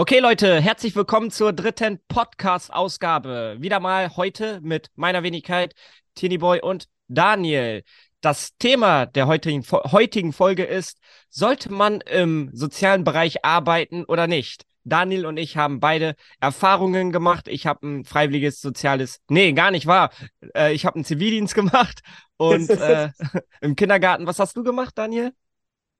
Okay, Leute, herzlich willkommen zur dritten Podcast-Ausgabe. Wieder mal heute mit meiner Wenigkeit, Tini Boy und Daniel. Das Thema der heutigen, heutigen Folge ist, sollte man im sozialen Bereich arbeiten oder nicht? Daniel und ich haben beide Erfahrungen gemacht. Ich habe ein freiwilliges soziales, nee, gar nicht wahr. Äh, ich habe einen Zivildienst gemacht und äh, im Kindergarten. Was hast du gemacht, Daniel?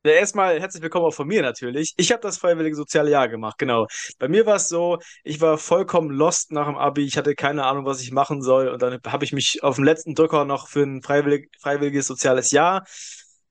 Ja, erstmal herzlich willkommen auch von mir natürlich. Ich habe das freiwillige soziale Jahr gemacht, genau. Bei mir war es so, ich war vollkommen lost nach dem Abi. Ich hatte keine Ahnung, was ich machen soll. Und dann habe ich mich auf dem letzten Drücker noch für ein freiwillig, freiwilliges soziales Jahr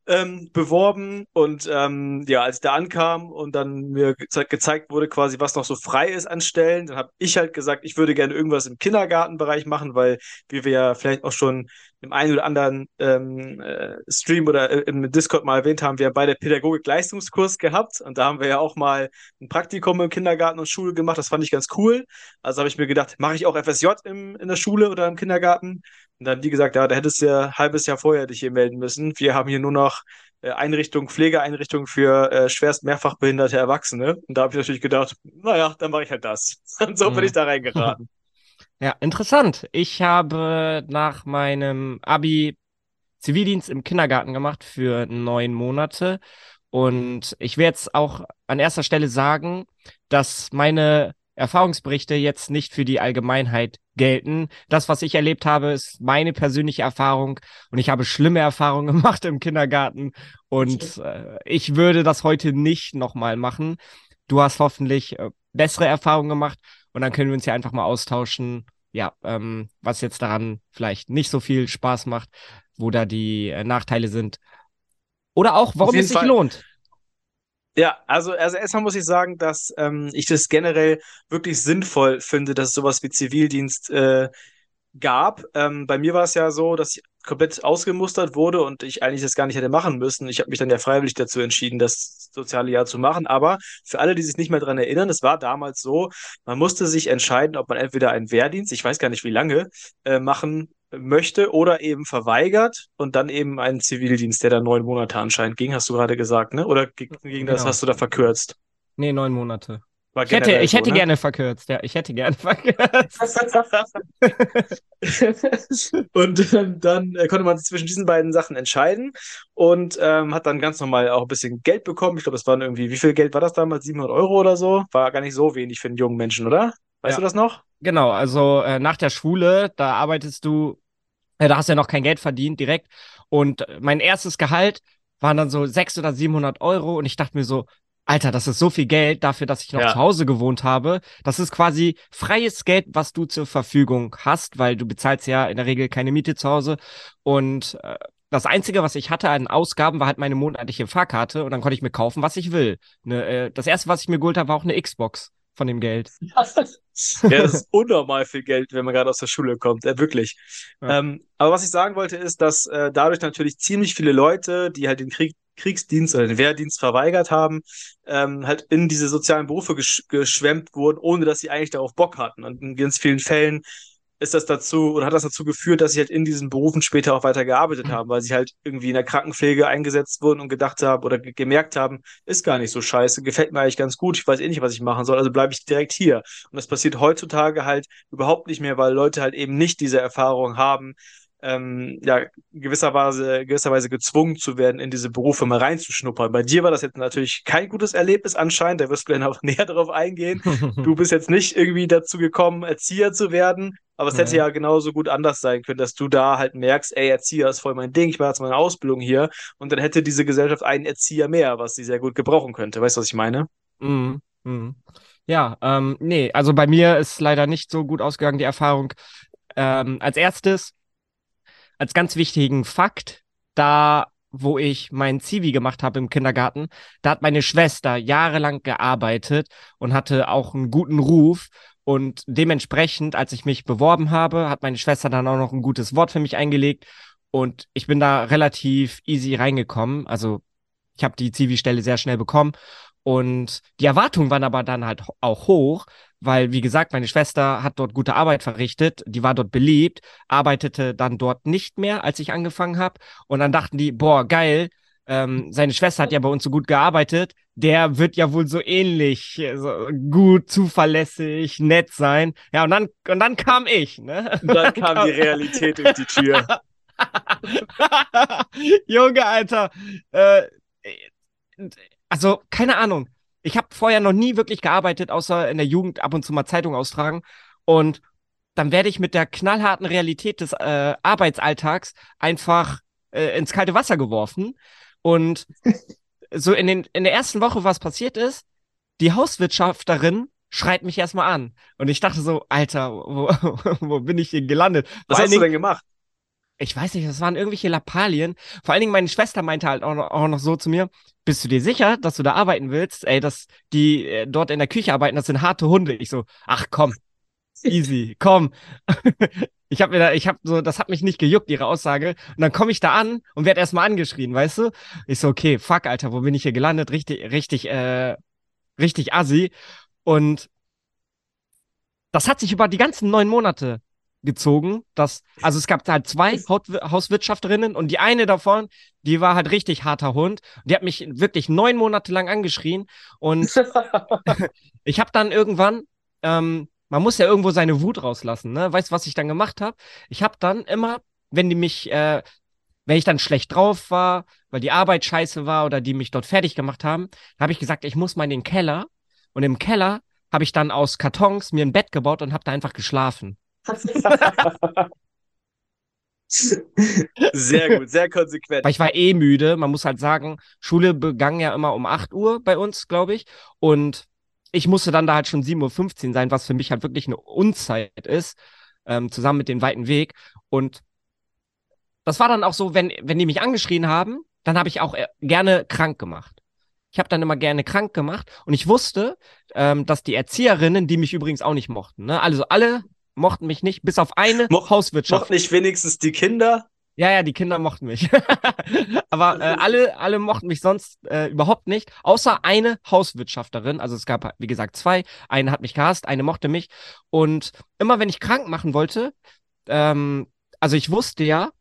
ähm, beworben und ähm, ja, als ich da ankam und dann mir ge gezeigt wurde, quasi, was noch so frei ist an Stellen, dann habe ich halt gesagt, ich würde gerne irgendwas im Kindergartenbereich machen, weil, wie wir ja vielleicht auch schon im einen oder anderen ähm, äh, Stream oder äh, im Discord mal erwähnt haben, wir haben beide Pädagogik-Leistungskurs gehabt und da haben wir ja auch mal ein Praktikum im Kindergarten und Schule gemacht. Das fand ich ganz cool. Also habe ich mir gedacht, mache ich auch FSJ im, in der Schule oder im Kindergarten? Und dann, wie gesagt, ja, da hättest du ja ein halbes Jahr vorher dich hier melden müssen. Wir haben hier nur noch äh, Einrichtung, Pflegeeinrichtung für äh, schwerst mehrfach behinderte Erwachsene. Und da habe ich natürlich gedacht, naja, dann mache ich halt das. Und so mhm. bin ich da reingeraten. Ja, interessant. Ich habe nach meinem Abi Zivildienst im Kindergarten gemacht für neun Monate. Und ich werde jetzt auch an erster Stelle sagen, dass meine Erfahrungsberichte jetzt nicht für die Allgemeinheit gelten. Das, was ich erlebt habe, ist meine persönliche Erfahrung und ich habe schlimme Erfahrungen gemacht im Kindergarten und äh, ich würde das heute nicht nochmal machen. Du hast hoffentlich äh, bessere Erfahrungen gemacht und dann können wir uns ja einfach mal austauschen, ja, ähm, was jetzt daran vielleicht nicht so viel Spaß macht, wo da die äh, Nachteile sind. Oder auch, warum es sich Fall. lohnt. Ja, also, also erstmal muss ich sagen, dass ähm, ich das generell wirklich sinnvoll finde, dass es sowas wie Zivildienst äh, gab. Ähm, bei mir war es ja so, dass ich komplett ausgemustert wurde und ich eigentlich das gar nicht hätte machen müssen. Ich habe mich dann ja freiwillig dazu entschieden, das soziale Jahr zu machen. Aber für alle, die sich nicht mehr daran erinnern, es war damals so, man musste sich entscheiden, ob man entweder einen Wehrdienst, ich weiß gar nicht wie lange, äh, machen möchte oder eben verweigert und dann eben einen Zivildienst, der da neun Monate anscheinend ging, hast du gerade gesagt, ne? Oder ging genau. das, hast du da verkürzt? Nee, neun Monate. Ich hätte, ich hätte so, ne? gerne verkürzt, ja, ich hätte gerne verkürzt. und ähm, dann äh, konnte man sich zwischen diesen beiden Sachen entscheiden und ähm, hat dann ganz normal auch ein bisschen Geld bekommen. Ich glaube, es waren irgendwie, wie viel Geld war das damals? 700 Euro oder so? War gar nicht so wenig für einen jungen Menschen, oder? Weißt ja. du das noch? Genau, also äh, nach der Schule, da arbeitest du, äh, da hast du ja noch kein Geld verdient direkt. Und mein erstes Gehalt waren dann so 600 oder 700 Euro und ich dachte mir so, Alter, das ist so viel Geld dafür, dass ich noch ja. zu Hause gewohnt habe. Das ist quasi freies Geld, was du zur Verfügung hast, weil du bezahlst ja in der Regel keine Miete zu Hause. Und äh, das Einzige, was ich hatte an Ausgaben, war halt meine monatliche Fahrkarte und dann konnte ich mir kaufen, was ich will. Ne, äh, das erste, was ich mir geholt habe, war auch eine Xbox von dem Geld. ja, das ist unnormal viel Geld, wenn man gerade aus der Schule kommt, äh, wirklich. Ja. Ähm, aber was ich sagen wollte, ist, dass äh, dadurch natürlich ziemlich viele Leute, die halt den Krieg Kriegsdienst oder den Wehrdienst verweigert haben, ähm, halt in diese sozialen Berufe gesch geschwemmt wurden, ohne dass sie eigentlich darauf Bock hatten. Und in ganz vielen Fällen ist das dazu oder hat das dazu geführt, dass sie halt in diesen Berufen später auch weiter gearbeitet mhm. haben, weil sie halt irgendwie in der Krankenpflege eingesetzt wurden und gedacht haben oder ge gemerkt haben, ist gar nicht so scheiße, gefällt mir eigentlich ganz gut, ich weiß eh nicht, was ich machen soll, also bleibe ich direkt hier. Und das passiert heutzutage halt überhaupt nicht mehr, weil Leute halt eben nicht diese Erfahrung haben, ähm, ja, gewisserweise, gewisserweise gezwungen zu werden, in diese Berufe mal reinzuschnuppern. Bei dir war das jetzt natürlich kein gutes Erlebnis anscheinend, da wirst du gleich noch näher darauf eingehen. du bist jetzt nicht irgendwie dazu gekommen, Erzieher zu werden, aber es hätte ja genauso gut anders sein können, dass du da halt merkst, ey, Erzieher ist voll mein Ding, ich mache jetzt meine Ausbildung hier und dann hätte diese Gesellschaft einen Erzieher mehr, was sie sehr gut gebrauchen könnte. Weißt du, was ich meine? Mhm. Mhm. Ja, ähm, nee, also bei mir ist leider nicht so gut ausgegangen, die Erfahrung. Ähm, als erstes als ganz wichtigen Fakt, da wo ich mein Zivi gemacht habe im Kindergarten, da hat meine Schwester jahrelang gearbeitet und hatte auch einen guten Ruf. Und dementsprechend, als ich mich beworben habe, hat meine Schwester dann auch noch ein gutes Wort für mich eingelegt. Und ich bin da relativ easy reingekommen. Also ich habe die Zivi-Stelle sehr schnell bekommen. Und die Erwartungen waren aber dann halt auch hoch, weil, wie gesagt, meine Schwester hat dort gute Arbeit verrichtet, die war dort beliebt, arbeitete dann dort nicht mehr, als ich angefangen habe. Und dann dachten die, boah, geil, ähm, seine Schwester hat ja bei uns so gut gearbeitet, der wird ja wohl so ähnlich, so gut, zuverlässig, nett sein. Ja, und dann, und dann kam ich, ne? Und dann kam die Realität durch die Tür. Junge, Alter. Äh, also, keine Ahnung. Ich habe vorher noch nie wirklich gearbeitet, außer in der Jugend ab und zu mal Zeitung austragen. Und dann werde ich mit der knallharten Realität des äh, Arbeitsalltags einfach äh, ins kalte Wasser geworfen. Und so in, den, in der ersten Woche, was passiert ist, die Hauswirtschafterin schreit mich erstmal an. Und ich dachte so, Alter, wo, wo bin ich hier gelandet? Was Vor hast du denn gemacht? Ich weiß nicht, das waren irgendwelche Lappalien. Vor allen Dingen meine Schwester meinte halt auch noch, auch noch so zu mir, bist du dir sicher, dass du da arbeiten willst? Ey, dass die äh, dort in der Küche arbeiten, das sind harte Hunde. Ich so, ach komm, easy, komm. Ich habe mir da, ich habe so, das hat mich nicht gejuckt, ihre Aussage. Und dann komme ich da an und werde erstmal angeschrien, weißt du? Ich so, okay, fuck, Alter, wo bin ich hier gelandet? Richtig, richtig, äh, richtig assi. Und das hat sich über die ganzen neun Monate gezogen. Das, also es gab halt zwei Hauswirtschafterinnen und die eine davon, die war halt richtig harter Hund. Die hat mich wirklich neun Monate lang angeschrien. Und ich habe dann irgendwann ähm, man muss ja irgendwo seine Wut rauslassen, ne? Weißt du, was ich dann gemacht habe? Ich habe dann immer, wenn die mich, äh, wenn ich dann schlecht drauf war, weil die Arbeit scheiße war oder die mich dort fertig gemacht haben, habe ich gesagt, ich muss mal in den Keller. Und im Keller habe ich dann aus Kartons mir ein Bett gebaut und habe da einfach geschlafen. sehr gut, sehr konsequent. Weil ich war eh müde. Man muss halt sagen, Schule begann ja immer um 8 Uhr bei uns, glaube ich. Und ich musste dann da halt schon 7.15 Uhr sein, was für mich halt wirklich eine Unzeit ist, ähm, zusammen mit dem weiten Weg. Und das war dann auch so, wenn, wenn die mich angeschrien haben, dann habe ich auch äh, gerne krank gemacht. Ich habe dann immer gerne krank gemacht und ich wusste, ähm, dass die Erzieherinnen, die mich übrigens auch nicht mochten, ne? also alle mochten mich nicht, bis auf eine Mo Hauswirtschaft. Mochten nicht wenigstens die Kinder? Ja, ja, die Kinder mochten mich. Aber äh, alle, alle mochten mich sonst äh, überhaupt nicht, außer eine Hauswirtschafterin. Also es gab, wie gesagt, zwei. Eine hat mich gehasst, eine mochte mich. Und immer wenn ich krank machen wollte, ähm, also ich wusste ja,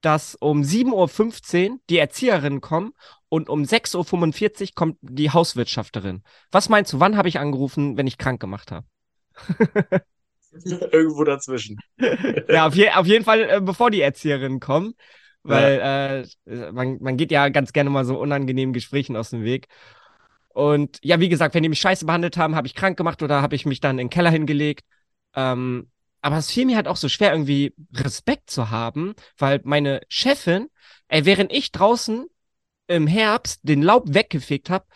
dass um 7.15 Uhr die Erzieherinnen kommen und um 6.45 Uhr kommt die Hauswirtschafterin. Was meinst du, wann habe ich angerufen, wenn ich krank gemacht habe? Irgendwo dazwischen. ja, auf, je, auf jeden Fall, äh, bevor die Erzieherinnen kommen. Weil ja. äh, man, man geht ja ganz gerne mal so unangenehmen Gesprächen aus dem Weg. Und ja, wie gesagt, wenn die mich scheiße behandelt haben, habe ich krank gemacht oder habe ich mich dann in den Keller hingelegt. Ähm, aber es fiel mir halt auch so schwer, irgendwie Respekt zu haben, weil meine Chefin, ey, während ich draußen im Herbst den Laub weggefegt habe,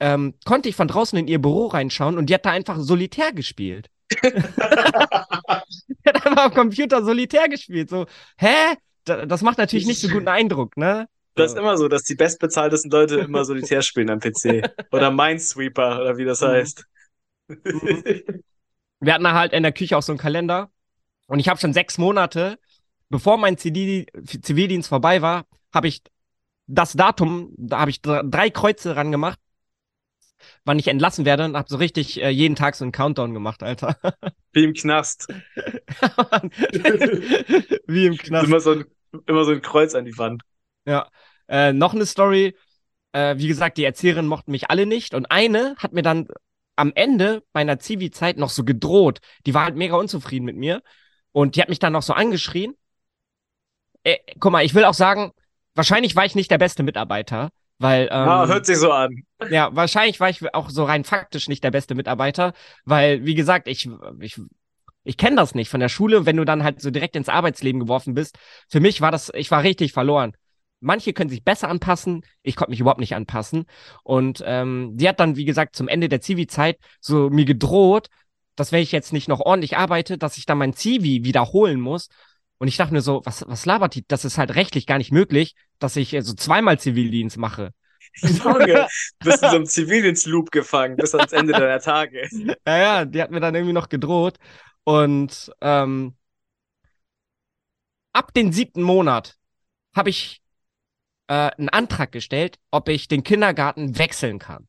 ähm, konnte ich von draußen in ihr Büro reinschauen und die hat da einfach solitär gespielt. er hat einfach am Computer Solitär gespielt. So, hä? Das macht natürlich nicht so guten Eindruck, ne? Das ist immer so, dass die bestbezahltesten Leute immer Solitär spielen am PC. Oder Minesweeper, oder wie das mhm. heißt. Wir hatten halt in der Küche auch so einen Kalender. Und ich habe schon sechs Monate, bevor mein Zivildienst vorbei war, habe ich das Datum, da habe ich drei Kreuze ran gemacht wann ich entlassen werde und habe so richtig äh, jeden Tag so einen Countdown gemacht, Alter. Wie im Knast. Wie im Knast. Immer so, ein, immer so ein Kreuz an die Wand. Ja. Äh, noch eine Story. Äh, wie gesagt, die Erzieherinnen mochten mich alle nicht und eine hat mir dann am Ende meiner Zivi-Zeit noch so gedroht. Die war halt mega unzufrieden mit mir und die hat mich dann noch so angeschrien. Äh, guck mal, ich will auch sagen, wahrscheinlich war ich nicht der beste Mitarbeiter, weil, ähm, ah, hört sich so an. Ja, wahrscheinlich war ich auch so rein faktisch nicht der beste Mitarbeiter, weil, wie gesagt, ich, ich, ich kenne das nicht von der Schule, wenn du dann halt so direkt ins Arbeitsleben geworfen bist. Für mich war das, ich war richtig verloren. Manche können sich besser anpassen, ich konnte mich überhaupt nicht anpassen. Und ähm, die hat dann, wie gesagt, zum Ende der Zivi-Zeit so mir gedroht, dass wenn ich jetzt nicht noch ordentlich arbeite, dass ich dann mein Zivi wiederholen muss. Und ich dachte mir so, was, was labert die? Das ist halt rechtlich gar nicht möglich, dass ich so zweimal Zivildienst mache. Junge, bist in so einem Zivildienst-Loop gefangen bis ans Ende deiner Tage. Ja, ja, die hat mir dann irgendwie noch gedroht. Und ähm, ab dem siebten Monat habe ich äh, einen Antrag gestellt, ob ich den Kindergarten wechseln kann.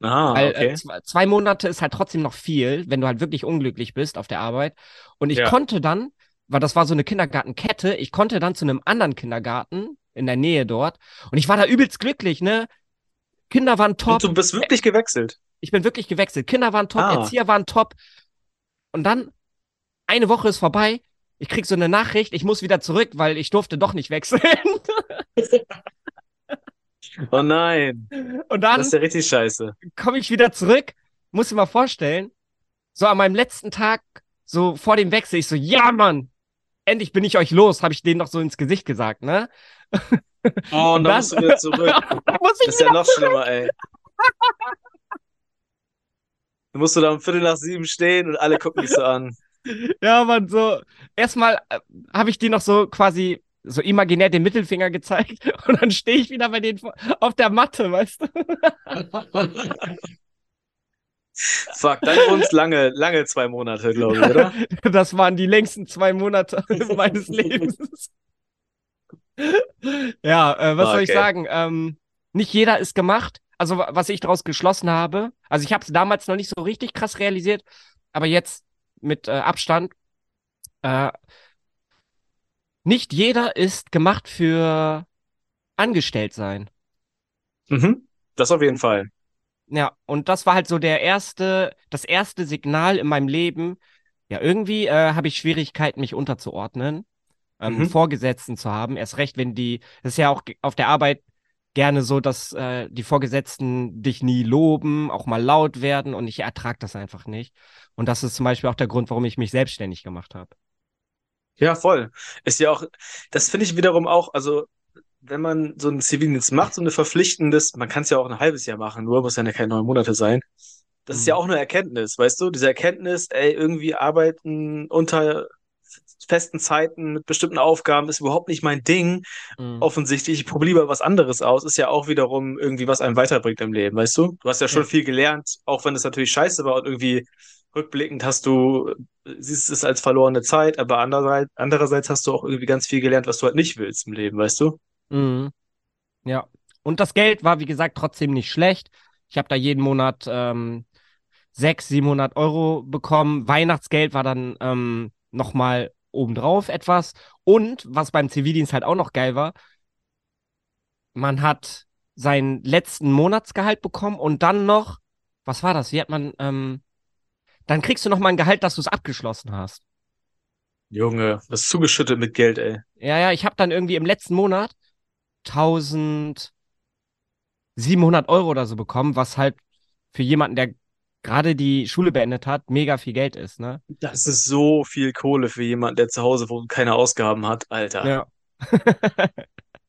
Ah, Weil, okay. Äh, zwei Monate ist halt trotzdem noch viel, wenn du halt wirklich unglücklich bist auf der Arbeit. Und ich ja. konnte dann weil das war so eine Kindergartenkette. Ich konnte dann zu einem anderen Kindergarten, in der Nähe dort. Und ich war da übelst glücklich, ne? Kinder waren top. Und du bist wirklich gewechselt. Ich bin wirklich gewechselt. Kinder waren top, ah. Erzieher waren top. Und dann, eine Woche ist vorbei. Ich krieg so eine Nachricht, ich muss wieder zurück, weil ich durfte doch nicht wechseln. oh nein. Und dann. Das ist ja richtig scheiße. Komme ich wieder zurück, muss dir mal vorstellen, so an meinem letzten Tag, so vor dem Wechsel, ich so, ja, Mann, endlich bin ich euch los, habe ich denen noch so ins Gesicht gesagt, ne? Oh, und dann musst du wieder zurück. das ist ja noch zurück. schlimmer, ey. Du musst du da um Viertel nach sieben stehen und alle gucken dich so an. Ja, man, so, erstmal äh, habe ich dir noch so quasi so imaginär den Mittelfinger gezeigt und dann stehe ich wieder bei denen auf der Matte, weißt du? Fuck, dann wurden es lange, lange zwei Monate, glaube ich, oder? Das waren die längsten zwei Monate meines Lebens. ja, äh, was okay. soll ich sagen? Ähm, nicht jeder ist gemacht. Also, was ich daraus geschlossen habe, also ich habe es damals noch nicht so richtig krass realisiert, aber jetzt mit äh, Abstand, äh, nicht jeder ist gemacht für angestellt sein. Mhm, das auf jeden Fall. Ja, und das war halt so der erste, das erste Signal in meinem Leben. Ja, irgendwie äh, habe ich Schwierigkeiten, mich unterzuordnen, ähm, mhm. Vorgesetzten zu haben. Erst recht, wenn die, das ist ja auch auf der Arbeit gerne so, dass äh, die Vorgesetzten dich nie loben, auch mal laut werden und ich ertrage das einfach nicht. Und das ist zum Beispiel auch der Grund, warum ich mich selbstständig gemacht habe. Ja, voll. Ist ja auch, das finde ich wiederum auch, also wenn man so einen Zivildienst macht, so eine verpflichtendes, man kann es ja auch ein halbes Jahr machen, nur muss ja keine neun Monate sein. Das mhm. ist ja mhm. auch eine Erkenntnis, weißt du? Diese Erkenntnis, ey, irgendwie arbeiten unter festen Zeiten mit bestimmten Aufgaben ist überhaupt nicht mein Ding. Mhm. Offensichtlich, ich probiere lieber was anderes aus, ist ja auch wiederum irgendwie, was einem weiterbringt im Leben, weißt du? Du hast ja schon ja. viel gelernt, auch wenn es natürlich scheiße war und irgendwie rückblickend hast du, siehst es als verlorene Zeit, aber andererseits, andererseits hast du auch irgendwie ganz viel gelernt, was du halt nicht willst im Leben, weißt du? Mhm. Ja. Und das Geld war, wie gesagt, trotzdem nicht schlecht. Ich habe da jeden Monat ähm, 600, 700 Euro bekommen. Weihnachtsgeld war dann ähm, nochmal obendrauf etwas. Und was beim Zivildienst halt auch noch geil war, man hat seinen letzten Monatsgehalt bekommen und dann noch, was war das? Wie hat man, ähm, dann kriegst du noch mal ein Gehalt, dass du es abgeschlossen hast. Junge, das ist zugeschüttet mit Geld, ey. Ja, ja, ich habe dann irgendwie im letzten Monat 1700 Euro oder so bekommen, was halt für jemanden, der gerade die Schule beendet hat, mega viel Geld ist, ne? Das ist so viel Kohle für jemanden, der zu Hause wohnt, keine Ausgaben hat, Alter. Ja.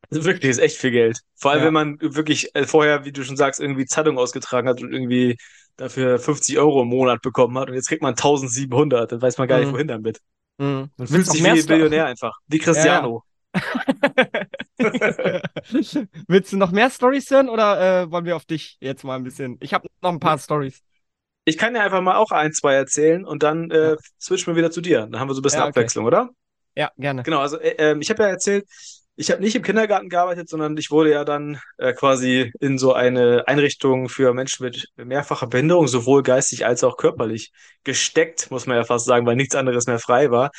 wirklich, ist echt viel Geld. Vor allem, ja. wenn man wirklich äh, vorher, wie du schon sagst, irgendwie Zeitung ausgetragen hat und irgendwie dafür 50 Euro im Monat bekommen hat und jetzt kriegt man 1700, dann weiß man gar mhm. nicht, wohin damit. Mhm. Man fühlt sich wie Millionär einfach. Wie Cristiano. Willst du noch mehr Stories hören oder äh, wollen wir auf dich jetzt mal ein bisschen? Ich habe noch ein paar Stories. Ich kann ja einfach mal auch ein, zwei erzählen und dann äh, switchen wir wieder zu dir. Dann haben wir so ein bisschen ja, okay. Abwechslung, oder? Ja, gerne. Genau, also äh, ähm, ich habe ja erzählt, ich habe nicht im Kindergarten gearbeitet, sondern ich wurde ja dann äh, quasi in so eine Einrichtung für Menschen mit mehrfacher Behinderung, sowohl geistig als auch körperlich, gesteckt, muss man ja fast sagen, weil nichts anderes mehr frei war.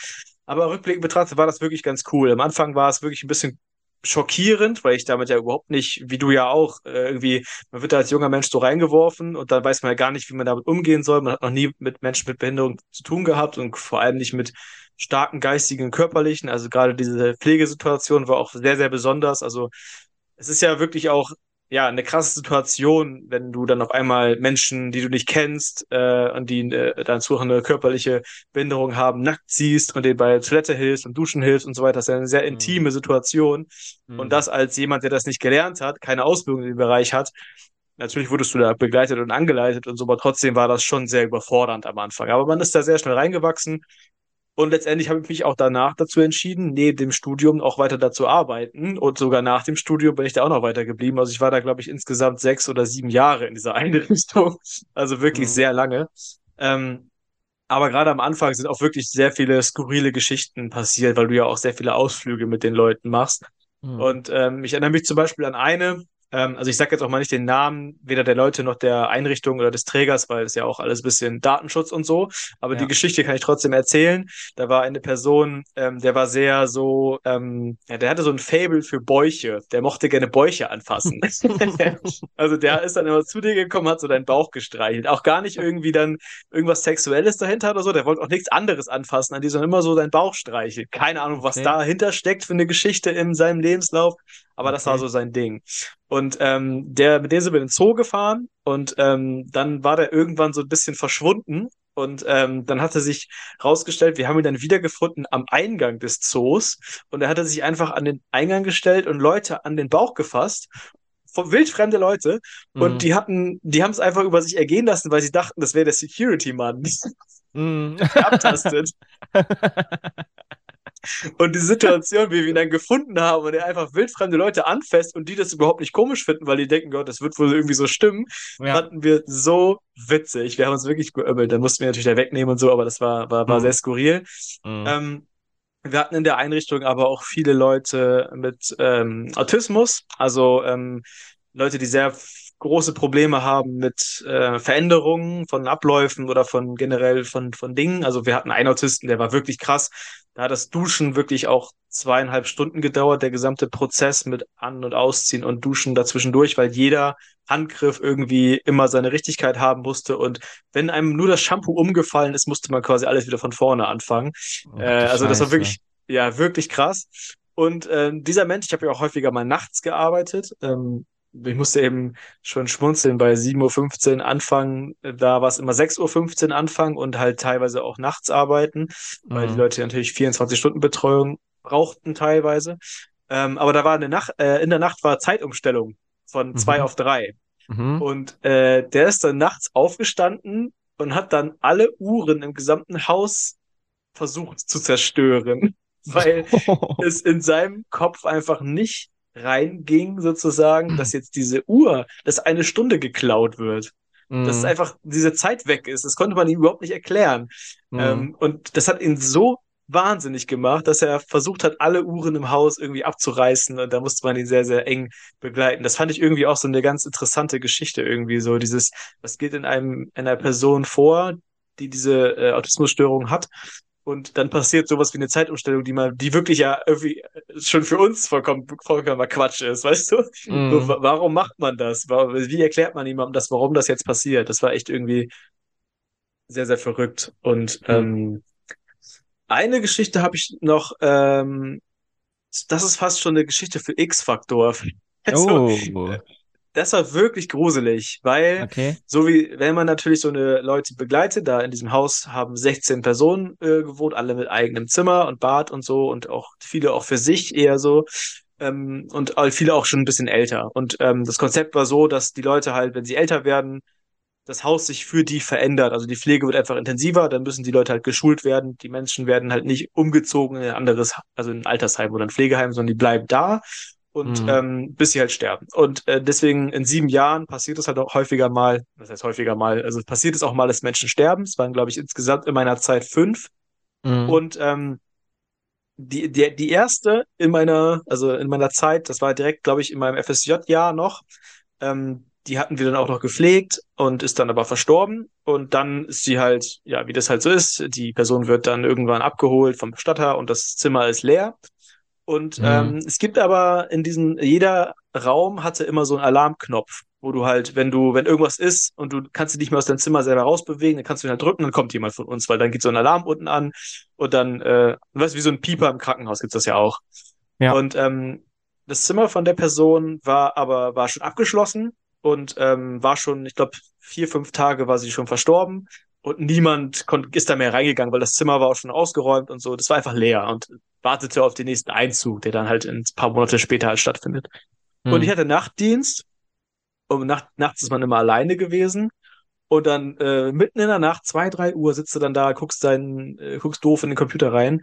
Aber rückblickend betrachtet war das wirklich ganz cool. Am Anfang war es wirklich ein bisschen schockierend, weil ich damit ja überhaupt nicht, wie du ja auch, äh, irgendwie, man wird da als junger Mensch so reingeworfen und dann weiß man ja gar nicht, wie man damit umgehen soll. Man hat noch nie mit Menschen mit Behinderung zu tun gehabt und vor allem nicht mit starken geistigen, körperlichen. Also gerade diese Pflegesituation war auch sehr, sehr besonders. Also es ist ja wirklich auch ja, eine krasse Situation, wenn du dann auf einmal Menschen, die du nicht kennst äh, und die äh, dann zu eine körperliche Behinderung haben, nackt siehst und denen bei Toilette hilfst und Duschen hilfst und so weiter. Das ist ja eine sehr intime mhm. Situation. Mhm. Und das als jemand, der das nicht gelernt hat, keine Ausbildung in dem Bereich hat, natürlich wurdest du da begleitet und angeleitet und so, aber trotzdem war das schon sehr überfordernd am Anfang. Aber man ist da sehr schnell reingewachsen und letztendlich habe ich mich auch danach dazu entschieden, neben dem Studium auch weiter dazu arbeiten. Und sogar nach dem Studium bin ich da auch noch weiter geblieben. Also ich war da, glaube ich, insgesamt sechs oder sieben Jahre in dieser Einrichtung. Also wirklich mhm. sehr lange. Ähm, aber gerade am Anfang sind auch wirklich sehr viele skurrile Geschichten passiert, weil du ja auch sehr viele Ausflüge mit den Leuten machst. Mhm. Und ähm, ich erinnere mich zum Beispiel an eine, Ähm, also ich sage jetzt auch mal nicht den Namen weder der Leute noch der Einrichtung oder des Trägers, weil es ja auch alles ein bisschen Datenschutz und so. Aber ja. die Geschichte kann ich trotzdem erzählen. Da war eine Person, ähm, der war sehr so, ähm, ja, der hatte so ein Fable für Bäuche. Der mochte gerne Bäuche anfassen. also der ist dann immer zu dir gekommen, hat so deinen Bauch gestreichelt. Auch gar nicht irgendwie dann irgendwas Sexuelles dahinter oder so. Der wollte auch nichts anderes anfassen an die, sondern immer so deinen Bauch streicheln. Keine Ahnung, was okay. dahinter steckt für eine Geschichte in seinem Lebenslauf. Aber okay. das war so sein Ding. Und ähm, der, mit dem sind wir in den Zoo gefahren und ähm, dann war der irgendwann so ein bisschen verschwunden. Und ähm, dann hat er sich rausgestellt, wir haben ihn dann wiedergefunden am Eingang des Zoos. Und er hatte sich einfach an den Eingang gestellt und Leute an den Bauch gefasst wildfremde Leute und mhm. die hatten, die haben es einfach über sich ergehen lassen, weil sie dachten, das wäre der Security-Mann. Mhm. Abtastet. Und die Situation, wie wir ihn dann gefunden haben und er einfach wildfremde Leute anfasst und die das überhaupt nicht komisch finden, weil die denken, Gott, das wird wohl irgendwie so stimmen, ja. fanden wir so witzig. Wir haben uns wirklich geömmelt. Dann mussten wir natürlich da wegnehmen und so, aber das war, war, war mhm. sehr skurril. Mhm. Ähm, wir hatten in der Einrichtung aber auch viele Leute mit ähm, Autismus, also ähm, Leute, die sehr große Probleme haben mit äh, Veränderungen von Abläufen oder von generell von, von Dingen. Also wir hatten einen Autisten, der war wirklich krass. Da hat das Duschen wirklich auch zweieinhalb Stunden gedauert, der gesamte Prozess mit An- und Ausziehen und Duschen dazwischendurch, weil jeder Handgriff irgendwie immer seine Richtigkeit haben musste. Und wenn einem nur das Shampoo umgefallen ist, musste man quasi alles wieder von vorne anfangen. Oh, äh, also das war wirklich, ja, wirklich krass. Und äh, dieser Mensch, ich habe ja auch häufiger mal nachts gearbeitet. Ähm, ich musste eben schon schmunzeln bei 7.15 Uhr anfangen. Da war es immer 6.15 Uhr anfangen und halt teilweise auch nachts arbeiten, mhm. weil die mhm. Leute natürlich 24 Stunden Betreuung brauchten teilweise. Ähm, aber da war eine Nacht, äh, in der Nacht war Zeitumstellung von mhm. zwei auf drei. Mhm. Und äh, der ist dann nachts aufgestanden und hat dann alle Uhren im gesamten Haus versucht zu zerstören, weil es in seinem Kopf einfach nicht reinging, sozusagen, dass jetzt diese Uhr, dass eine Stunde geklaut wird. Mhm. Dass einfach diese Zeit weg ist. Das konnte man ihm überhaupt nicht erklären. Mhm. Ähm, und das hat ihn so wahnsinnig gemacht, dass er versucht hat, alle Uhren im Haus irgendwie abzureißen und da musste man ihn sehr, sehr eng begleiten. Das fand ich irgendwie auch so eine ganz interessante Geschichte irgendwie so dieses, was geht in einem, in einer Person vor, die diese äh, Autismusstörung hat und dann passiert sowas wie eine Zeitumstellung, die man, die wirklich ja irgendwie schon für uns vollkommen, vollkommen Quatsch ist, weißt du? Mm. So, warum macht man das? Wie erklärt man jemandem das, warum das jetzt passiert? Das war echt irgendwie sehr, sehr verrückt. Und mm. ähm, eine Geschichte habe ich noch, ähm, das ist fast schon eine Geschichte für X-Faktor. Also, oh das war wirklich gruselig, weil okay. so wie, wenn man natürlich so eine Leute begleitet, da in diesem Haus haben 16 Personen äh, gewohnt, alle mit eigenem Zimmer und Bad und so und auch viele auch für sich eher so ähm, und viele auch schon ein bisschen älter. Und ähm, das Konzept war so, dass die Leute halt, wenn sie älter werden, das Haus sich für die verändert. Also die Pflege wird einfach intensiver, dann müssen die Leute halt geschult werden. Die Menschen werden halt nicht umgezogen in ein anderes, also in ein Altersheim oder ein Pflegeheim, sondern die bleiben da und mhm. ähm, bis sie halt sterben. Und äh, deswegen in sieben Jahren passiert es halt auch häufiger mal, das heißt häufiger mal, also passiert es auch mal, dass Menschen sterben. Es waren, glaube ich, insgesamt in meiner Zeit fünf. Mhm. Und ähm, die, die, die erste in meiner, also in meiner Zeit, das war direkt, glaube ich, in meinem FSJ-Jahr noch, ähm, die hatten wir dann auch noch gepflegt und ist dann aber verstorben. Und dann ist sie halt, ja, wie das halt so ist, die Person wird dann irgendwann abgeholt vom Bestatter und das Zimmer ist leer. Und mhm. ähm, es gibt aber in diesem, jeder Raum hatte immer so einen Alarmknopf, wo du halt, wenn du, wenn irgendwas ist und du kannst dich nicht mehr aus deinem Zimmer selber rausbewegen, dann kannst du ihn halt drücken, dann kommt jemand von uns, weil dann geht so ein Alarm unten an und dann, äh, du weißt, wie so ein Pieper im Krankenhaus gibt's das ja auch. Ja. Und ähm, das Zimmer von der Person war aber, war schon abgeschlossen und ähm, war schon, ich glaube, vier, fünf Tage war sie schon verstorben und niemand ist da mehr reingegangen, weil das Zimmer war auch schon ausgeräumt und so. Das war einfach leer und wartete auf den nächsten Einzug, der dann halt ein paar Monate später halt stattfindet. Hm. Und ich hatte Nachtdienst und nacht, nachts ist man immer alleine gewesen. Und dann äh, mitten in der Nacht, zwei, drei Uhr, sitzt du dann da, guckst dein, äh, guckst doof in den Computer rein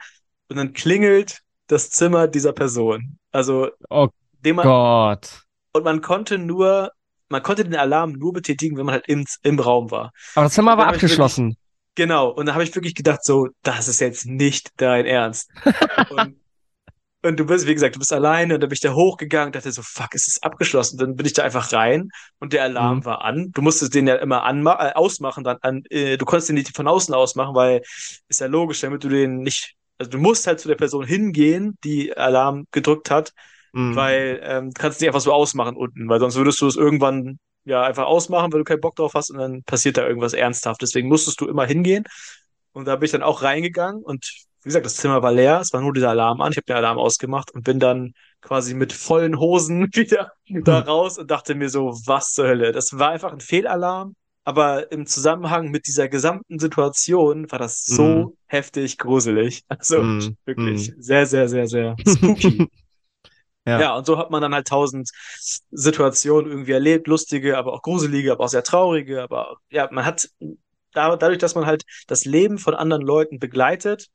und dann klingelt das Zimmer dieser Person. Also, oh man, Gott. Und man konnte nur man konnte den Alarm nur betätigen, wenn man halt im, im Raum war. Aber das Zimmer war abgeschlossen. Genau. Und da habe ich wirklich gedacht, so, das ist jetzt nicht dein Ernst. und Und du bist, wie gesagt, du bist alleine und dann bin ich da hochgegangen, dachte so, fuck, ist es abgeschlossen? Dann bin ich da einfach rein und der Alarm mhm. war an. Du musstest den ja immer anma äh, ausmachen, dann an, äh, du konntest den nicht von außen ausmachen, weil ist ja logisch, damit du den nicht, also du musst halt zu der Person hingehen, die Alarm gedrückt hat, mhm. weil ähm, du kannst es nicht einfach so ausmachen unten, weil sonst würdest du es irgendwann ja einfach ausmachen, weil du keinen Bock drauf hast und dann passiert da irgendwas ernsthaft. Deswegen musstest du immer hingehen. Und da bin ich dann auch reingegangen und wie gesagt, das Zimmer war leer, es war nur dieser Alarm an. Ich habe den Alarm ausgemacht und bin dann quasi mit vollen Hosen wieder da raus und dachte mir so, was zur Hölle. Das war einfach ein Fehlalarm, aber im Zusammenhang mit dieser gesamten Situation war das so mm. heftig gruselig. Also mm. wirklich mm. sehr, sehr, sehr, sehr spooky. ja. ja, und so hat man dann halt tausend Situationen irgendwie erlebt, lustige, aber auch gruselige, aber auch sehr traurige, aber ja, man hat dadurch, dass man halt das Leben von anderen Leuten begleitet,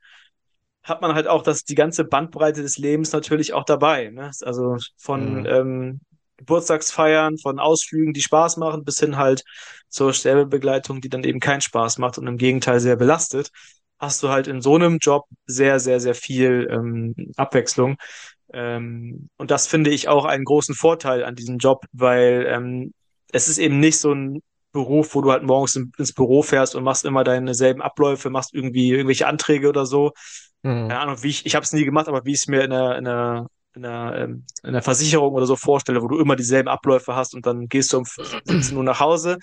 hat man halt auch das, die ganze Bandbreite des Lebens natürlich auch dabei. Ne? Also von mhm. ähm, Geburtstagsfeiern, von Ausflügen, die Spaß machen, bis hin halt zur Sterbebegleitung, die dann eben keinen Spaß macht und im Gegenteil sehr belastet, hast du halt in so einem Job sehr, sehr, sehr viel ähm, Abwechslung. Ähm, und das finde ich auch einen großen Vorteil an diesem Job, weil ähm, es ist eben nicht so ein Beruf, wo du halt morgens ins Büro fährst und machst immer deine selben Abläufe, machst irgendwie irgendwelche Anträge oder so, Mhm. Keine Ahnung, wie ich, ich habe es nie gemacht, aber wie ich es mir in einer, in einer in einer, ähm, in einer Versicherung oder so vorstelle, wo du immer dieselben Abläufe hast und dann gehst du um 17 Uhr nach Hause.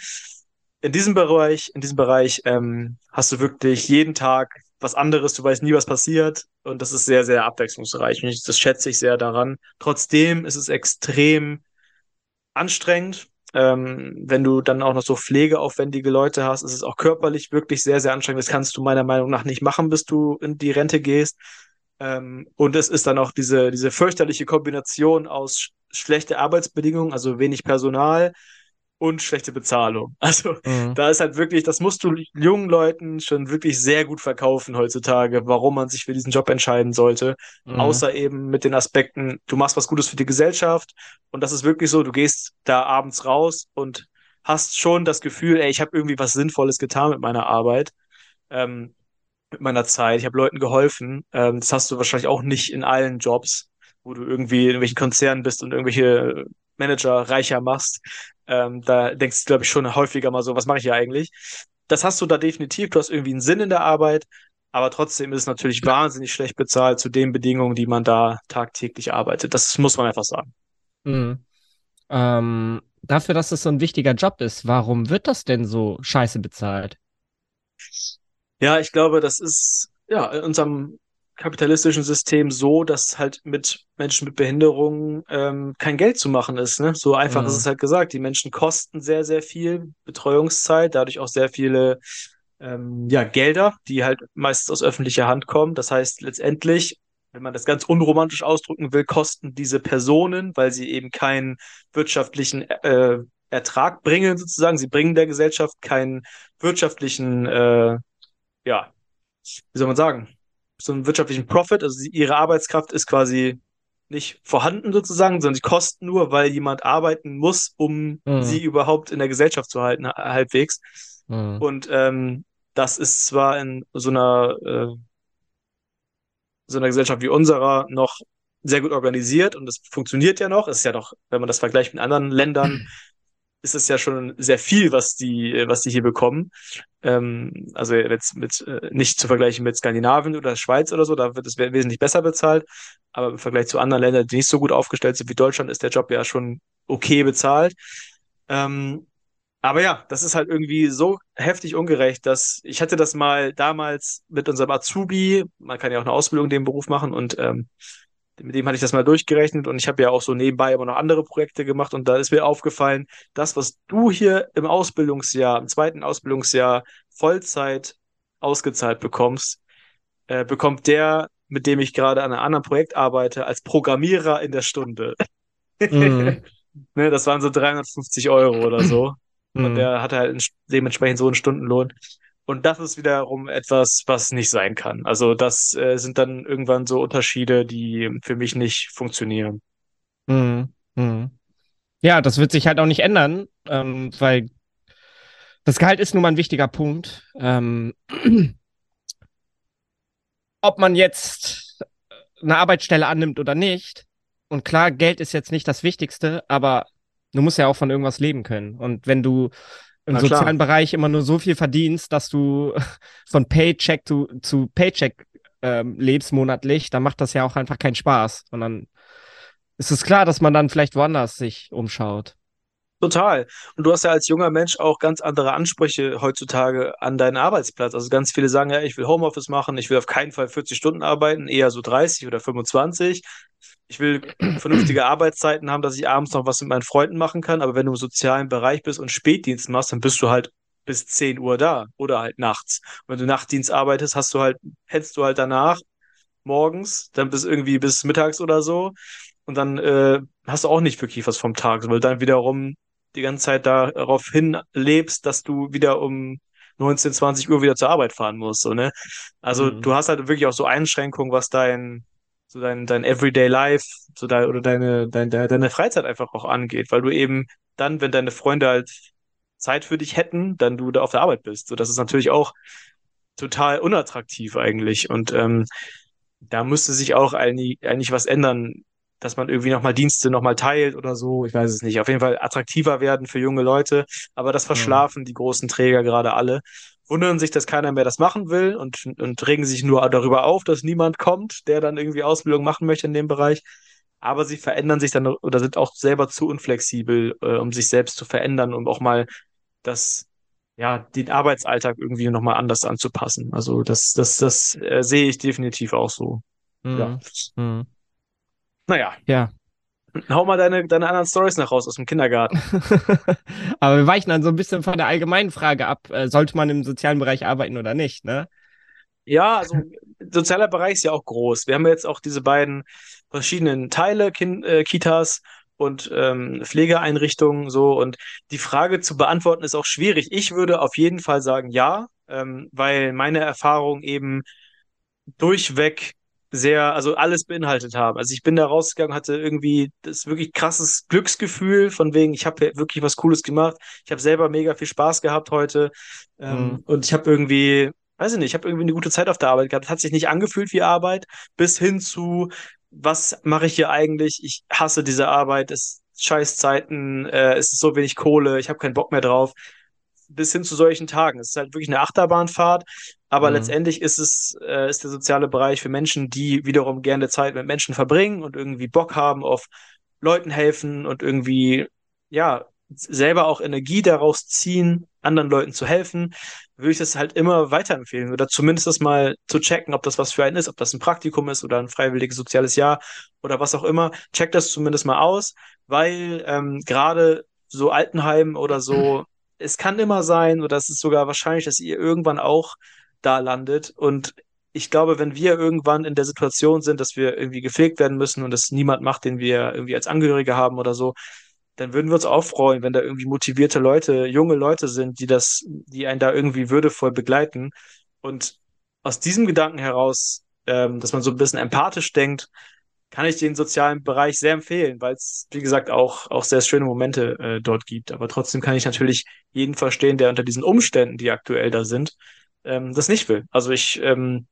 In diesem Bereich, in diesem Bereich ähm, hast du wirklich jeden Tag was anderes, du weißt nie, was passiert und das ist sehr, sehr abwechslungsreich und das schätze ich sehr daran. Trotzdem ist es extrem anstrengend ähm, wenn du dann auch noch so pflegeaufwendige Leute hast, ist es auch körperlich wirklich sehr, sehr anstrengend. Das kannst du meiner Meinung nach nicht machen, bis du in die Rente gehst. Ähm, und es ist dann auch diese, diese fürchterliche Kombination aus schlechte Arbeitsbedingungen, also wenig Personal, und schlechte Bezahlung. Also mhm. da ist halt wirklich, das musst du jungen Leuten schon wirklich sehr gut verkaufen heutzutage, warum man sich für diesen Job entscheiden sollte. Mhm. Außer eben mit den Aspekten, du machst was Gutes für die Gesellschaft und das ist wirklich so, du gehst da abends raus und hast schon das Gefühl, ey, ich habe irgendwie was Sinnvolles getan mit meiner Arbeit. Ähm, mit meiner Zeit. Ich habe Leuten geholfen. Ähm, das hast du wahrscheinlich auch nicht in allen Jobs, wo du irgendwie in irgendwelchen Konzernen bist und irgendwelche Manager reicher machst. Ähm, da denkst du, glaube ich, schon häufiger mal so, was mache ich hier eigentlich? Das hast du da definitiv. Du hast irgendwie einen Sinn in der Arbeit, aber trotzdem ist es natürlich wahnsinnig schlecht bezahlt zu den Bedingungen, die man da tagtäglich arbeitet. Das muss man einfach sagen. Mhm. Ähm, dafür, dass es so ein wichtiger Job ist, warum wird das denn so scheiße bezahlt? Ja, ich glaube, das ist ja in unserem kapitalistischen System so, dass halt mit Menschen mit Behinderungen ähm, kein Geld zu machen ist. Ne? So einfach mhm. ist es halt gesagt. Die Menschen kosten sehr, sehr viel Betreuungszeit, dadurch auch sehr viele ähm, ja, Gelder, die halt meistens aus öffentlicher Hand kommen. Das heißt, letztendlich, wenn man das ganz unromantisch ausdrücken will, kosten diese Personen, weil sie eben keinen wirtschaftlichen äh, Ertrag bringen, sozusagen. Sie bringen der Gesellschaft keinen wirtschaftlichen, äh, ja, wie soll man sagen, so einen wirtschaftlichen Profit. Also sie, ihre Arbeitskraft ist quasi nicht vorhanden sozusagen, sondern sie kosten nur, weil jemand arbeiten muss, um mhm. sie überhaupt in der Gesellschaft zu halten, halbwegs. Mhm. Und ähm, das ist zwar in so einer, äh, so einer Gesellschaft wie unserer noch sehr gut organisiert und es funktioniert ja noch. Es ist ja noch, wenn man das vergleicht mit anderen Ländern, ist es ja schon sehr viel, was die, was die hier bekommen. Ähm, also jetzt mit äh, nicht zu vergleichen mit Skandinavien oder Schweiz oder so, da wird es wesentlich besser bezahlt. Aber im Vergleich zu anderen Ländern, die nicht so gut aufgestellt sind wie Deutschland, ist der Job ja schon okay bezahlt. Ähm, aber ja, das ist halt irgendwie so heftig ungerecht, dass ich hatte das mal damals mit unserem Azubi, man kann ja auch eine Ausbildung in dem Beruf machen und ähm, mit dem hatte ich das mal durchgerechnet und ich habe ja auch so nebenbei immer noch andere Projekte gemacht und da ist mir aufgefallen, das, was du hier im Ausbildungsjahr, im zweiten Ausbildungsjahr Vollzeit ausgezahlt bekommst, äh, bekommt der, mit dem ich gerade an einem anderen Projekt arbeite, als Programmierer in der Stunde. Mhm. ne, das waren so 350 Euro oder so. Mhm. Und der hatte halt dementsprechend so einen Stundenlohn. Und das ist wiederum etwas, was nicht sein kann. Also das äh, sind dann irgendwann so Unterschiede, die für mich nicht funktionieren. Mhm. Mhm. Ja, das wird sich halt auch nicht ändern, ähm, weil das Gehalt ist nun mal ein wichtiger Punkt. Ähm, ob man jetzt eine Arbeitsstelle annimmt oder nicht. Und klar, Geld ist jetzt nicht das Wichtigste, aber du musst ja auch von irgendwas leben können. Und wenn du im Na klar. sozialen Bereich immer nur so viel verdienst, dass du von Paycheck zu, zu Paycheck ähm, lebst monatlich, dann macht das ja auch einfach keinen Spaß. Und dann ist es klar, dass man dann vielleicht woanders sich umschaut. Total. Und du hast ja als junger Mensch auch ganz andere Ansprüche heutzutage an deinen Arbeitsplatz. Also ganz viele sagen ja, ich will Homeoffice machen, ich will auf keinen Fall 40 Stunden arbeiten, eher so 30 oder 25. Ich will vernünftige Arbeitszeiten haben, dass ich abends noch was mit meinen Freunden machen kann. Aber wenn du im sozialen Bereich bist und Spätdienst machst, dann bist du halt bis 10 Uhr da oder halt nachts. Und wenn du Nachtdienst arbeitest, hast du halt, hetzt du halt danach morgens, dann bis irgendwie bis mittags oder so. Und dann äh, hast du auch nicht wirklich was vom Tag, weil dann wiederum die ganze Zeit darauf hin lebst, dass du wieder um 19, 20 Uhr wieder zur Arbeit fahren musst, so, ne? Also Mhm. du hast halt wirklich auch so Einschränkungen, was dein, so dein, dein Everyday Life, so dein, oder deine, dein, deine, deine Freizeit einfach auch angeht, weil du eben dann, wenn deine Freunde halt Zeit für dich hätten, dann du da auf der Arbeit bist. So, das ist natürlich auch total unattraktiv eigentlich. Und ähm, da müsste sich auch eigentlich, eigentlich was ändern, dass man irgendwie nochmal Dienste nochmal teilt oder so. Ich weiß es nicht. Auf jeden Fall attraktiver werden für junge Leute. Aber das verschlafen die großen Träger gerade alle. Wundern sich, dass keiner mehr das machen will und, und regen sich nur darüber auf, dass niemand kommt, der dann irgendwie Ausbildung machen möchte in dem Bereich. Aber sie verändern sich dann oder sind auch selber zu unflexibel, äh, um sich selbst zu verändern und auch mal das, ja, den Arbeitsalltag irgendwie nochmal anders anzupassen. Also das, das, das äh, sehe ich definitiv auch so. Ja. Mhm. Mhm. Naja, Ja. Hau mal deine, deine anderen Stories noch raus aus dem Kindergarten. Aber wir weichen dann so ein bisschen von der allgemeinen Frage ab, äh, sollte man im sozialen Bereich arbeiten oder nicht, ne? Ja, also sozialer Bereich ist ja auch groß. Wir haben jetzt auch diese beiden verschiedenen Teile, Kin äh, Kitas und ähm, Pflegeeinrichtungen so. Und die Frage zu beantworten ist auch schwierig. Ich würde auf jeden Fall sagen ja, ähm, weil meine Erfahrungen eben durchweg sehr, also alles beinhaltet haben. Also ich bin da rausgegangen, hatte irgendwie das wirklich krasses Glücksgefühl, von wegen, ich habe wirklich was Cooles gemacht. Ich habe selber mega viel Spaß gehabt heute. Ähm, Mhm. und ich habe irgendwie, weiß ich nicht, ich habe irgendwie eine gute Zeit auf der Arbeit gehabt. Es hat sich nicht angefühlt wie Arbeit, bis hin zu, was mache ich hier eigentlich? Ich hasse diese Arbeit, es ist scheiß Zeiten, äh, es ist so wenig Kohle, ich habe keinen Bock mehr drauf. Bis hin zu solchen Tagen. Es ist halt wirklich eine Achterbahnfahrt, aber Mhm. letztendlich ist es, äh, ist der soziale Bereich für Menschen, die wiederum gerne Zeit mit Menschen verbringen und irgendwie Bock haben auf Leuten helfen und irgendwie, ja, selber auch Energie daraus ziehen, anderen Leuten zu helfen, würde ich das halt immer weiterempfehlen oder zumindest das mal zu checken, ob das was für einen ist, ob das ein Praktikum ist oder ein freiwilliges soziales Jahr oder was auch immer. Check das zumindest mal aus, weil ähm, gerade so Altenheim oder so, es kann immer sein oder es ist sogar wahrscheinlich, dass ihr irgendwann auch da landet und ich glaube, wenn wir irgendwann in der Situation sind, dass wir irgendwie gepflegt werden müssen und es niemand macht, den wir irgendwie als Angehörige haben oder so, dann würden wir uns auch freuen, wenn da irgendwie motivierte Leute, junge Leute sind, die das, die einen da irgendwie würdevoll begleiten. Und aus diesem Gedanken heraus, ähm, dass man so ein bisschen empathisch denkt, kann ich den sozialen Bereich sehr empfehlen, weil es, wie gesagt, auch, auch sehr schöne Momente äh, dort gibt. Aber trotzdem kann ich natürlich jeden verstehen, der unter diesen Umständen, die aktuell da sind, ähm, das nicht will. Also ich ähm,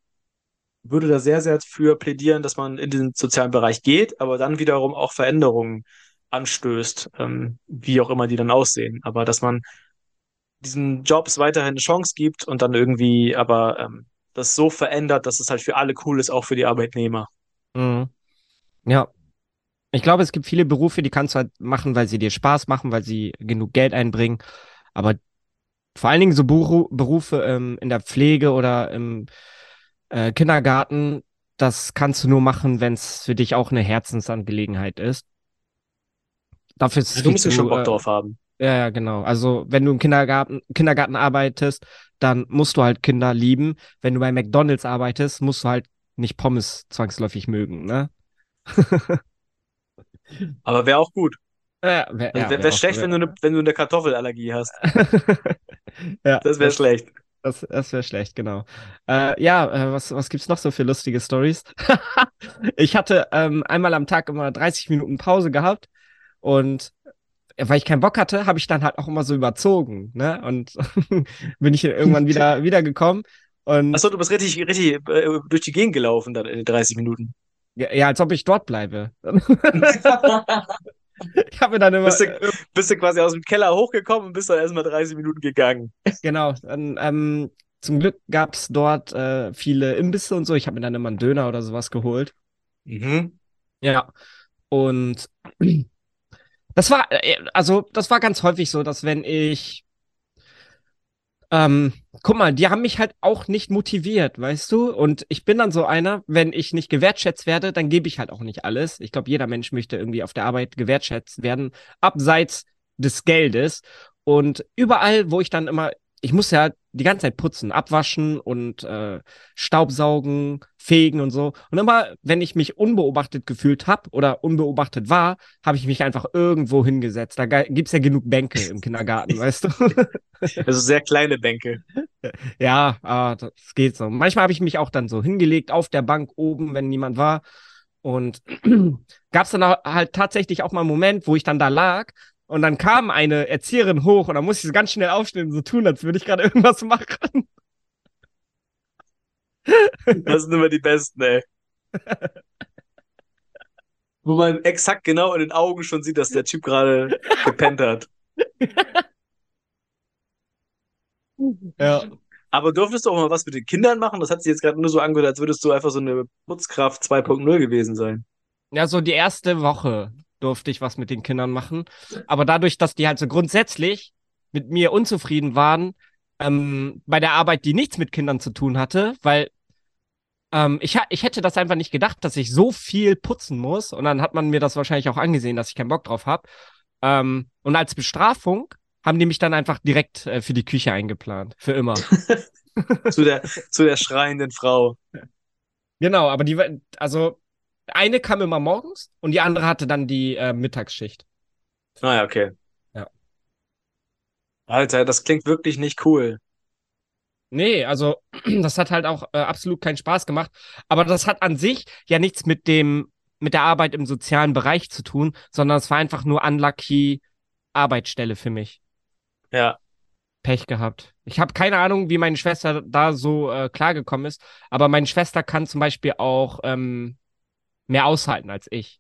würde da sehr, sehr für plädieren, dass man in den sozialen Bereich geht, aber dann wiederum auch Veränderungen anstößt, ähm, wie auch immer die dann aussehen. Aber dass man diesen Jobs weiterhin eine Chance gibt und dann irgendwie aber ähm, das so verändert, dass es halt für alle cool ist, auch für die Arbeitnehmer. Mhm. Ja. Ich glaube, es gibt viele Berufe, die kannst du halt machen, weil sie dir Spaß machen, weil sie genug Geld einbringen. Aber vor allen Dingen so Beru Berufe ähm, in der Pflege oder im äh, Kindergarten, das kannst du nur machen, wenn es für dich auch eine Herzensangelegenheit ist. Dafür ist es Du musst ja zu, schon Bock äh, drauf haben. Ja, ja, genau. Also, wenn du im Kindergarten, Kindergarten arbeitest, dann musst du halt Kinder lieben. Wenn du bei McDonald's arbeitest, musst du halt nicht Pommes zwangsläufig mögen, ne? Aber wäre auch gut. Ja, wär, Also wär wär schlecht, wenn du wär- eine, wenn du eine Kartoffelallergie hast. ja, Das wäre schlecht. Das, das wäre schlecht, genau. Äh, ja, äh, was, was gibt's noch so für lustige Stories? ich hatte ähm, einmal am Tag immer 30 Minuten Pause gehabt und äh, weil ich keinen Bock hatte, habe ich dann halt auch immer so überzogen, ne? Und bin ich irgendwann wieder wiedergekommen und Achso, du bist richtig, richtig äh, durch die Gegend gelaufen dann in den 30 Minuten. Ja, ja, als ob ich dort bleibe. Ich habe mir dann immer. Bist du, bist du quasi aus dem Keller hochgekommen und bist dann erstmal 30 Minuten gegangen. Genau. Dann, ähm, zum Glück gab es dort äh, viele Imbisse und so. Ich habe mir dann immer einen Döner oder sowas geholt. Mhm. Ja. Und das war, äh, also, das war ganz häufig so, dass wenn ich ähm, guck mal, die haben mich halt auch nicht motiviert, weißt du? Und ich bin dann so einer, wenn ich nicht gewertschätzt werde, dann gebe ich halt auch nicht alles. Ich glaube, jeder Mensch möchte irgendwie auf der Arbeit gewertschätzt werden, abseits des Geldes. Und überall, wo ich dann immer ich muss ja die ganze Zeit putzen, abwaschen und äh, Staubsaugen, fegen und so. Und immer, wenn ich mich unbeobachtet gefühlt habe oder unbeobachtet war, habe ich mich einfach irgendwo hingesetzt. Da gibt's ja genug Bänke im Kindergarten, weißt du? Also sehr kleine Bänke. Ja, ah, das geht so. Manchmal habe ich mich auch dann so hingelegt auf der Bank oben, wenn niemand war. Und gab's dann halt tatsächlich auch mal einen Moment, wo ich dann da lag und dann kam eine Erzieherin hoch und dann musste ich so ganz schnell aufstehen und so tun, als würde ich gerade irgendwas machen. Das sind immer die besten, ey. Wo man exakt genau in den Augen schon sieht, dass der Typ gerade gepennt hat. Ja. Aber durftest du auch mal was mit den Kindern machen? Das hat sich jetzt gerade nur so angehört, als würdest du einfach so eine Putzkraft 2.0 gewesen sein. Ja, so die erste Woche durfte ich was mit den Kindern machen. Aber dadurch, dass die halt so grundsätzlich mit mir unzufrieden waren, ähm, bei der Arbeit, die nichts mit Kindern zu tun hatte, weil ähm, ich, ich hätte das einfach nicht gedacht, dass ich so viel putzen muss. Und dann hat man mir das wahrscheinlich auch angesehen, dass ich keinen Bock drauf habe. Ähm, und als Bestrafung haben die mich dann einfach direkt äh, für die Küche eingeplant. Für immer. zu, der, zu der schreienden Frau. Genau, aber die, also eine kam immer morgens und die andere hatte dann die äh, Mittagsschicht. Ah ja, okay. Ja. Alter, das klingt wirklich nicht cool. Nee, also das hat halt auch äh, absolut keinen Spaß gemacht. Aber das hat an sich ja nichts mit dem, mit der Arbeit im sozialen Bereich zu tun, sondern es war einfach nur unlucky Arbeitsstelle für mich. Ja. Pech gehabt. Ich habe keine Ahnung, wie meine Schwester da so äh, klargekommen ist, aber meine Schwester kann zum Beispiel auch ähm, mehr aushalten als ich.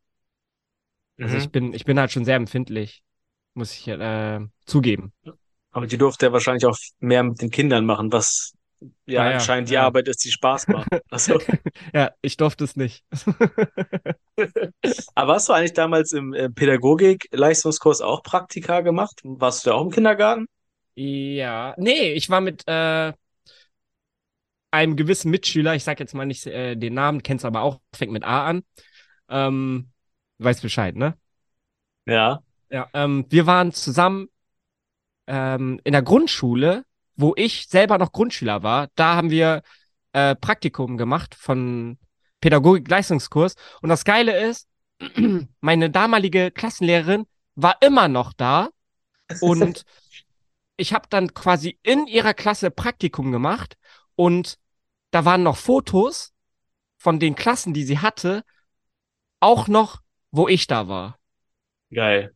Also mhm. ich bin, ich bin halt schon sehr empfindlich, muss ich äh, zugeben. Aber die durfte ja wahrscheinlich auch mehr mit den Kindern machen, was ja, ja anscheinend ja. die Arbeit ist, die Spaß macht. Also. ja, ich durfte es nicht. Aber hast du eigentlich damals im äh, Pädagogik-Leistungskurs auch Praktika gemacht? Warst du da auch im Kindergarten? Ja, nee, ich war mit äh, einem gewissen Mitschüler, ich sag jetzt mal nicht äh, den Namen, kennst aber auch, fängt mit A an. Ähm, weißt Bescheid, ne? Ja. Ja, ähm, wir waren zusammen ähm, in der Grundschule, wo ich selber noch Grundschüler war. Da haben wir äh, Praktikum gemacht von Pädagogik-Leistungskurs. Und das Geile ist, meine damalige Klassenlehrerin war immer noch da und ich habe dann quasi in ihrer Klasse Praktikum gemacht und da waren noch Fotos von den Klassen, die sie hatte, auch noch, wo ich da war. Geil.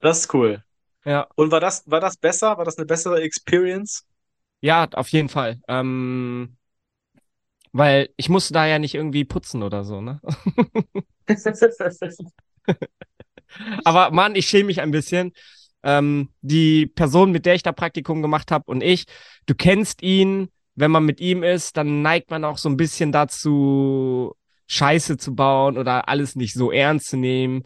Das ist cool. Ja. Und war das, war das besser? War das eine bessere Experience? Ja, auf jeden Fall. Ähm, weil ich musste da ja nicht irgendwie putzen oder so, ne? Aber Mann, ich schäme mich ein bisschen. Ähm, die Person, mit der ich da Praktikum gemacht habe und ich, du kennst ihn, wenn man mit ihm ist, dann neigt man auch so ein bisschen dazu, Scheiße zu bauen oder alles nicht so ernst zu nehmen.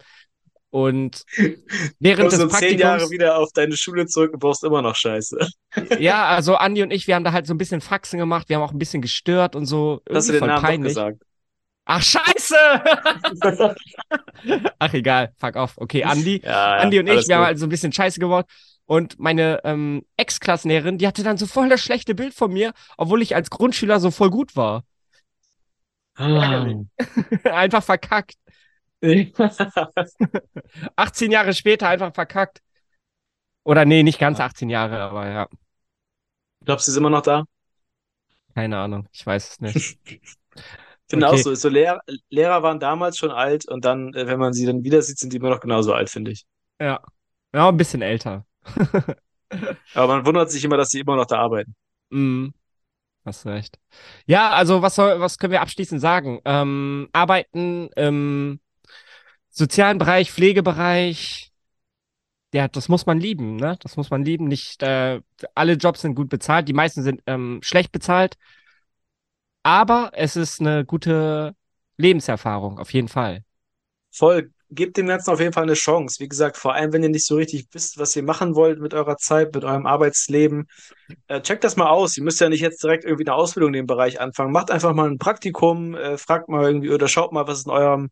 Und während des so Praktikums... zehn Jahre wieder auf deine Schule zurück und brauchst immer noch Scheiße. Ja, also Andi und ich, wir haben da halt so ein bisschen Faxen gemacht, wir haben auch ein bisschen gestört und so. Hast du den Namen peinlich. gesagt? Ach, scheiße! Ach, egal, fuck off. Okay, Andi, ja, ja, Andi und ich, wir gut. haben halt so ein bisschen Scheiße geworden. Und meine ähm, Ex-Klassenlehrerin, die hatte dann so voll das schlechte Bild von mir, obwohl ich als Grundschüler so voll gut war. Ah. einfach verkackt. 18 Jahre später einfach verkackt. Oder nee, nicht ganz 18 Jahre, aber ja. Glaubst du, sie ist immer noch da? Keine Ahnung, ich weiß es nicht. Ich finde Okay. auch so, so Lehrer, Lehrer waren damals schon alt und dann, äh, wenn man sie dann wieder sieht, sind die immer noch genauso alt, finde ich. Ja. Ja, ein bisschen älter. Aber man wundert sich immer, dass sie immer noch da arbeiten. mm. Hast recht. Ja, also was soll, was können wir abschließend sagen? Ähm, arbeiten im sozialen Bereich, Pflegebereich, ja, das muss man lieben, ne? Das muss man lieben. Nicht äh, alle Jobs sind gut bezahlt, die meisten sind ähm, schlecht bezahlt, aber es ist eine gute Lebenserfahrung, auf jeden Fall. Voll, gebt dem Ganzen auf jeden Fall eine Chance. Wie gesagt, vor allem, wenn ihr nicht so richtig wisst, was ihr machen wollt mit eurer Zeit, mit eurem Arbeitsleben, äh, checkt das mal aus. Ihr müsst ja nicht jetzt direkt irgendwie eine Ausbildung in dem Bereich anfangen. Macht einfach mal ein Praktikum, äh, fragt mal irgendwie oder schaut mal, was es in eurem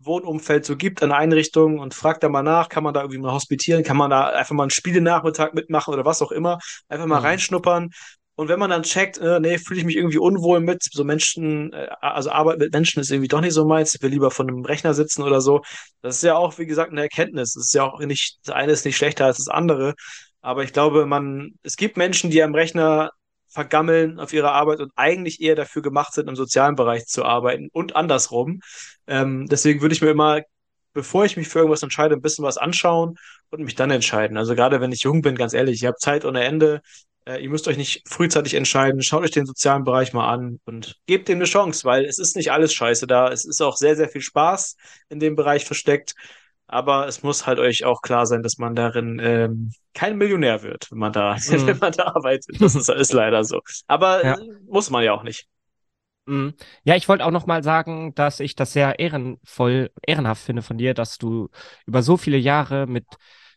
Wohnumfeld so gibt an Einrichtungen und fragt da mal nach, kann man da irgendwie mal hospitieren, kann man da einfach mal einen Spielenachmittag mitmachen oder was auch immer. Einfach mal mhm. reinschnuppern und wenn man dann checkt, äh, nee, fühle ich mich irgendwie unwohl mit, so Menschen, äh, also Arbeit mit Menschen ist irgendwie doch nicht so meins, ich will lieber von einem Rechner sitzen oder so. Das ist ja auch, wie gesagt, eine Erkenntnis. Das ist ja auch nicht, das eine ist nicht schlechter als das andere. Aber ich glaube, man, es gibt Menschen, die am Rechner vergammeln auf ihrer Arbeit und eigentlich eher dafür gemacht sind, im sozialen Bereich zu arbeiten und andersrum. Ähm, deswegen würde ich mir immer, bevor ich mich für irgendwas entscheide, ein bisschen was anschauen und mich dann entscheiden. Also gerade wenn ich jung bin, ganz ehrlich, ich habe Zeit ohne Ende, äh, ihr müsst euch nicht frühzeitig entscheiden. Schaut euch den sozialen Bereich mal an und gebt dem eine Chance, weil es ist nicht alles scheiße da. Es ist auch sehr, sehr viel Spaß in dem Bereich versteckt. Aber es muss halt euch auch klar sein, dass man darin ähm, kein Millionär wird, wenn man da, mhm. wenn man da arbeitet. Das ist, ist leider so. Aber ja. muss man ja auch nicht. Mhm. Ja, ich wollte auch noch mal sagen, dass ich das sehr ehrenvoll, ehrenhaft finde von dir, dass du über so viele Jahre mit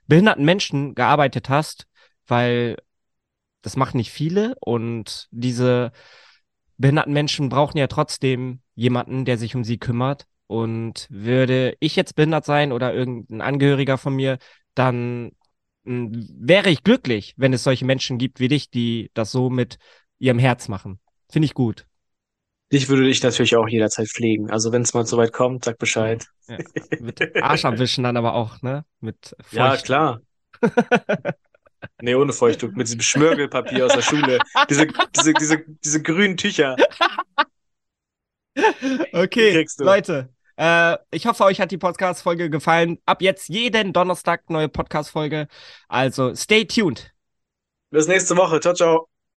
behinderten Menschen gearbeitet hast, weil das machen nicht viele und diese behinderten Menschen brauchen ja trotzdem jemanden, der sich um sie kümmert. Und würde ich jetzt behindert sein oder irgendein Angehöriger von mir, dann hm, wäre ich glücklich, wenn es solche Menschen gibt wie dich, die das so mit ihrem Herz machen. Finde ich gut. Dich würde ich natürlich auch jederzeit pflegen. Also wenn es mal so weit kommt, sag Bescheid. Ja, mit Arsch abwischen dann aber auch, ne? Mit Feucht. Ja, klar. Nee, ohne Feuchttuch, mit diesem Schmörgelpapier aus der Schule. Diese, diese, diese, diese grünen Tücher. Okay, Leute. Äh, ich hoffe, euch hat die Podcast-Folge gefallen. Ab jetzt jeden Donnerstag neue Podcast-Folge. Also stay tuned. Bis nächste Woche. Ciao, ciao.